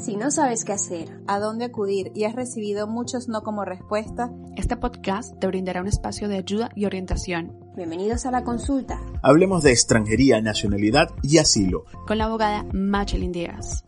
Si no sabes qué hacer, a dónde acudir y has recibido muchos no como respuesta, este podcast te brindará un espacio de ayuda y orientación. Bienvenidos a la consulta. Hablemos de extranjería, nacionalidad y asilo. Con la abogada Machelin Díaz.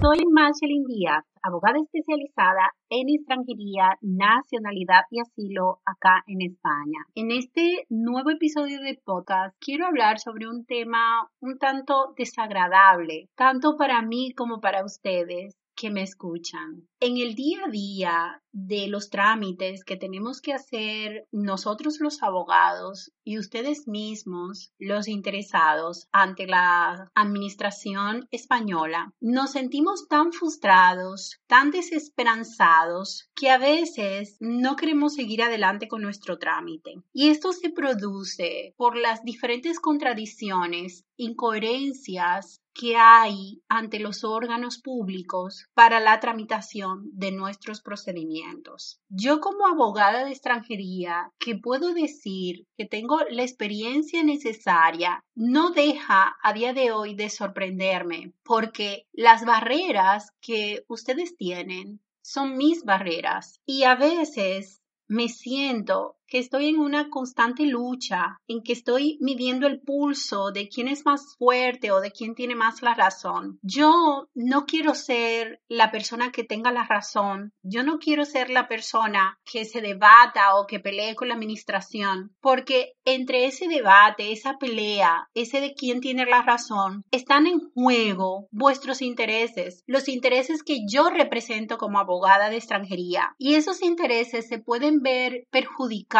Soy Machelin Díaz, abogada especializada en extranjería, nacionalidad y asilo acá en España. En este nuevo episodio de podcast quiero hablar sobre un tema un tanto desagradable, tanto para mí como para ustedes que me escuchan. En el día a día de los trámites que tenemos que hacer nosotros los abogados y ustedes mismos, los interesados ante la administración española, nos sentimos tan frustrados, tan desesperanzados, que a veces no queremos seguir adelante con nuestro trámite. Y esto se produce por las diferentes contradicciones, incoherencias que hay ante los órganos públicos para la tramitación de nuestros procedimientos. Yo como abogada de extranjería, que puedo decir que tengo la experiencia necesaria, no deja a día de hoy de sorprenderme, porque las barreras que ustedes tienen son mis barreras. Y a veces me siento que estoy en una constante lucha, en que estoy midiendo el pulso de quién es más fuerte o de quién tiene más la razón. Yo no quiero ser la persona que tenga la razón. Yo no quiero ser la persona que se debata o que pelee con la administración, porque entre ese debate, esa pelea, ese de quién tiene la razón, están en juego vuestros intereses, los intereses que yo represento como abogada de extranjería. Y esos intereses se pueden ver perjudicados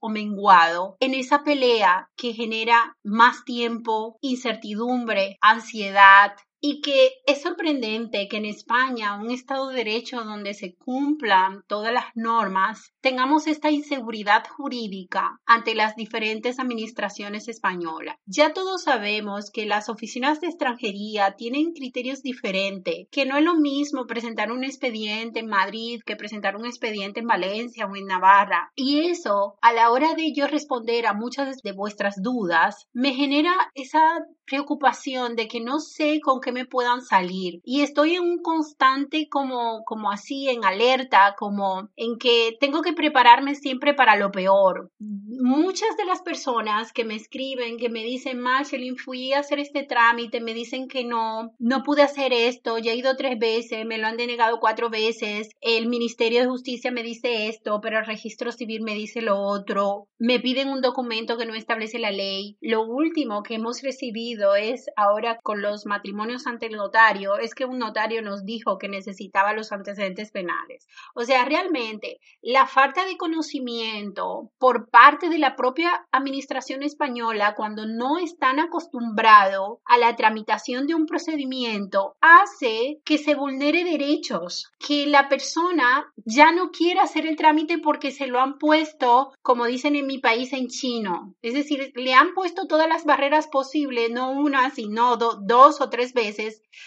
o menguado en esa pelea que genera más tiempo, incertidumbre, ansiedad, y que es sorprendente que en España, un Estado de Derecho donde se cumplan todas las normas, tengamos esta inseguridad jurídica ante las diferentes administraciones españolas. Ya todos sabemos que las oficinas de extranjería tienen criterios diferentes, que no es lo mismo presentar un expediente en Madrid que presentar un expediente en Valencia o en Navarra. Y eso, a la hora de yo responder a muchas de vuestras dudas, me genera esa preocupación de que no sé con qué me puedan salir. Y estoy en un constante como como así en alerta como en que tengo que prepararme siempre para lo peor. Muchas de las personas que me escriben que me dicen Marceline fui a hacer este trámite me dicen que no no pude hacer esto ya he ido tres veces me lo han denegado cuatro veces el Ministerio de Justicia me dice esto pero el registro civil me dice lo otro me piden un documento que no establece la ley lo último que hemos recibido es ahora con los matrimonios ante el notario es que un notario nos dijo que necesitaba los antecedentes penales. O sea, realmente la falta de conocimiento por parte de la propia administración española cuando no están acostumbrados a la tramitación de un procedimiento hace que se vulnere derechos, que la persona ya no quiera hacer el trámite porque se lo han puesto, como dicen en mi país, en chino. Es decir, le han puesto todas las barreras posibles, no una, sino dos o tres veces,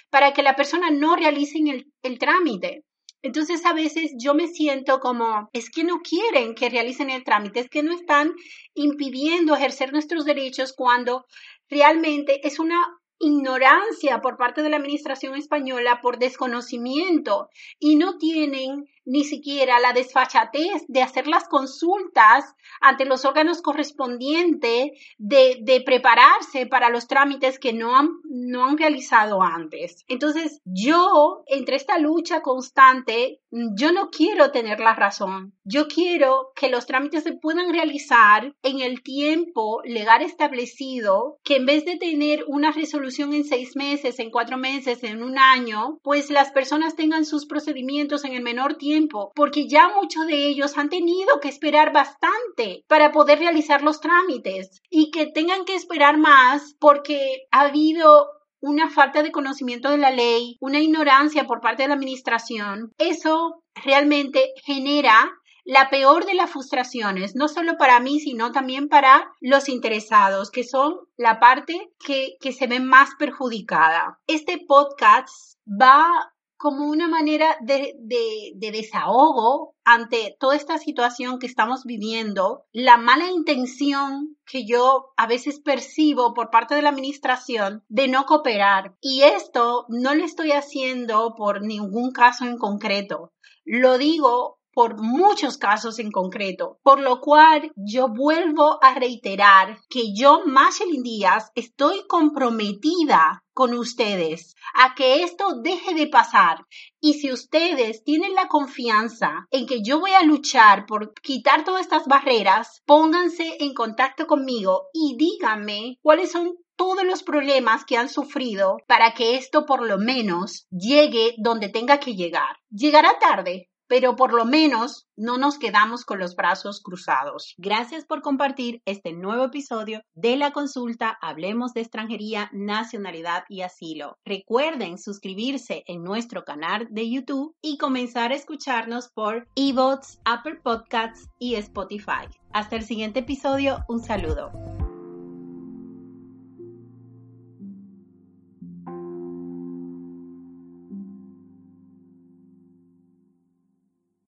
para que la persona no realice el, trámite. Entonces a veces yo me siento como, es que no quieren que realicen el trámite, es que no están impidiendo ejercer nuestros derechos cuando realmente es una ignorancia por parte de la administración española por desconocimiento y no tienen ni siquiera la desfachatez de hacer las consultas ante los órganos correspondientes, de, de, prepararse para los trámites que no han, no han realizado antes. Entonces, yo, entre esta lucha constante, yo no quiero tener la razón. Yo quiero que los trámites se puedan realizar en el tiempo legal establecido, que en vez de tener una resolución en seis meses, en cuatro meses, en un año, pues las personas tengan sus procedimientos en el menor tiempo porque ya muchos de ellos han tenido que esperar bastante para poder realizar los trámites y que tengan que esperar más porque ha habido una falta de conocimiento de la ley, una ignorancia por parte de la administración, eso realmente genera la peor de las frustraciones, no solo para mí, sino también para los interesados, que son la parte que, que se ve más perjudicada. Este podcast va como una manera de, de, de, desahogo ante toda esta situación que estamos viviendo, la mala intención que yo a veces percibo por parte de la administración de no cooperar. Y esto no lo estoy haciendo por ningún caso en concreto. Lo digo por muchos casos en concreto, por lo cual yo vuelvo a reiterar que yo, Machelin Díaz, estoy comprometida con ustedes a que esto deje de pasar. Y si ustedes tienen la confianza en que yo voy a luchar por quitar todas estas barreras, pónganse en contacto conmigo y díganme cuáles son todos los problemas que han sufrido para que esto por lo menos llegue donde tenga que llegar. Llegará tarde, pero por lo menos no nos quedamos con los brazos cruzados. Gracias por compartir este nuevo episodio de la consulta Hablemos de extranjería, nacionalidad y asilo. Recuerden suscribirse en nuestro canal de YouTube y comenzar a escucharnos por eBots, Apple Podcasts y Spotify. Hasta el siguiente episodio, un saludo.